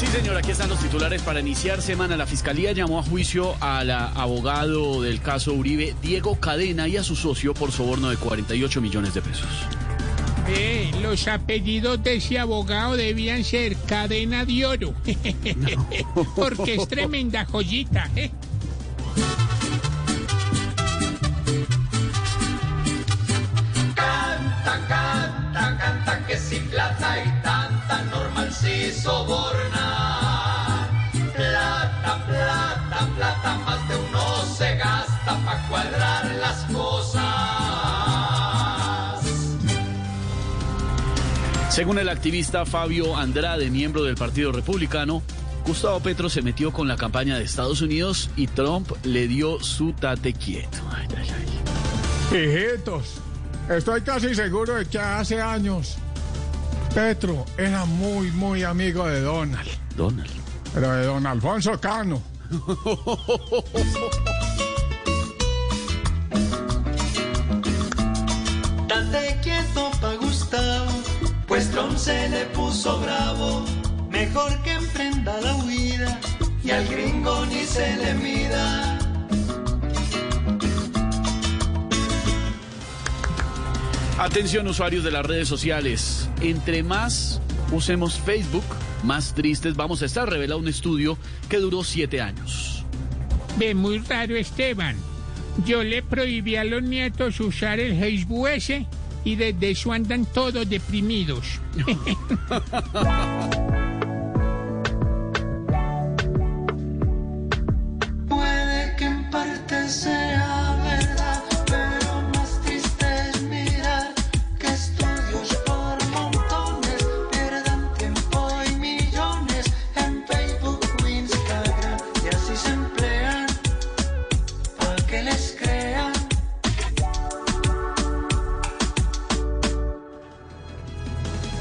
Sí, señor, aquí están los titulares para iniciar semana. La Fiscalía llamó a juicio al abogado del caso Uribe, Diego Cadena, y a su socio por soborno de 48 millones de pesos. Eh, los apellidos de ese abogado debían ser cadena de oro. Porque es tremenda joyita. ¿eh? Plata, plata, más de uno se gasta para cuadrar las cosas. Según el activista Fabio Andrade, miembro del Partido Republicano, Gustavo Petro se metió con la campaña de Estados Unidos y Trump le dio su tate quieto. Ay, ay, ay. Hijitos, estoy casi seguro de que hace años Petro era muy, muy amigo de Donald, Donald. pero de don Alfonso Cano. Date quieto pa' Gustavo, pues Trump se le puso bravo. Mejor que emprenda la huida y al gringo ni se le mida. Atención usuarios de las redes sociales. Entre más usemos Facebook, más tristes vamos a estar, revela un estudio que duró siete años. Ve muy raro, Esteban. Yo le prohibí a los nietos usar el Facebook ese y desde eso andan todos deprimidos.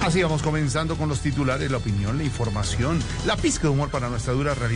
Así vamos comenzando con los titulares, la opinión, la información, la pizca de humor para nuestra dura realidad.